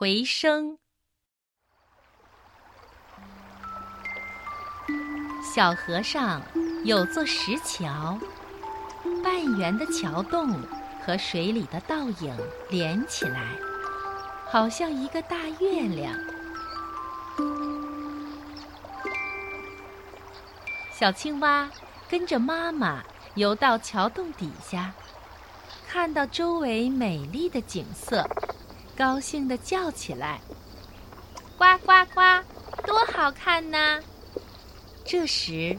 回声。小河上有座石桥，半圆的桥洞和水里的倒影连起来，好像一个大月亮。小青蛙跟着妈妈游到桥洞底下，看到周围美丽的景色，高兴地叫起来：“呱呱呱，多好看呐！”这时，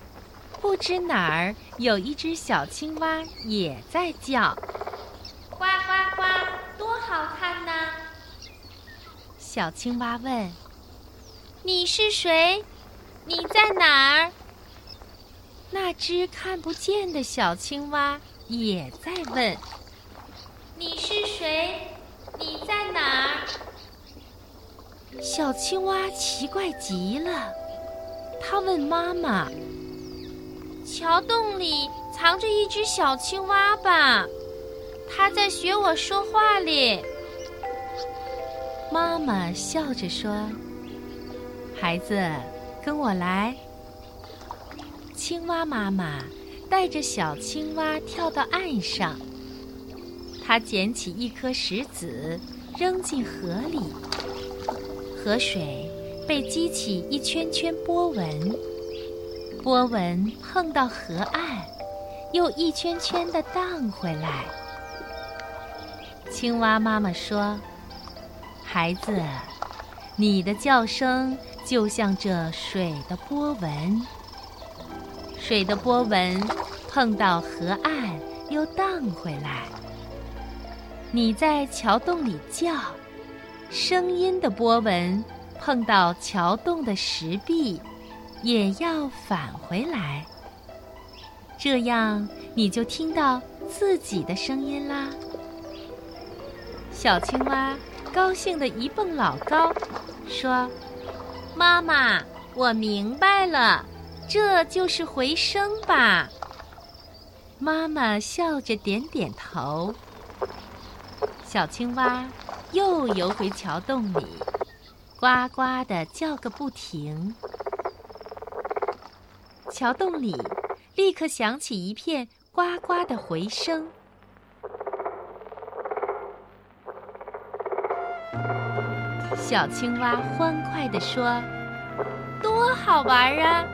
不知哪儿有一只小青蛙也在叫：“呱呱呱，多好看呐！”小青蛙问：“你是谁？你在哪儿？”那只看不见的小青蛙也在问：“你是谁？你在哪儿？”小青蛙奇怪极了，它问妈妈：“桥洞里藏着一只小青蛙吧？它在学我说话哩。”妈妈笑着说：“孩子，跟我来。”青蛙妈妈带着小青蛙跳到岸上，它捡起一颗石子扔进河里，河水被激起一圈圈波纹，波纹碰到河岸，又一圈圈的荡回来。青蛙妈妈说：“孩子，你的叫声就像这水的波纹。”水的波纹碰到河岸，又荡回来。你在桥洞里叫，声音的波纹碰到桥洞的石壁，也要返回来。这样你就听到自己的声音啦。小青蛙高兴的一蹦老高，说：“妈妈，我明白了。”这就是回声吧。妈妈笑着点点头。小青蛙又游回桥洞里，呱呱的叫个不停。桥洞里立刻响起一片呱呱的回声。小青蛙欢快地说：“多好玩啊！”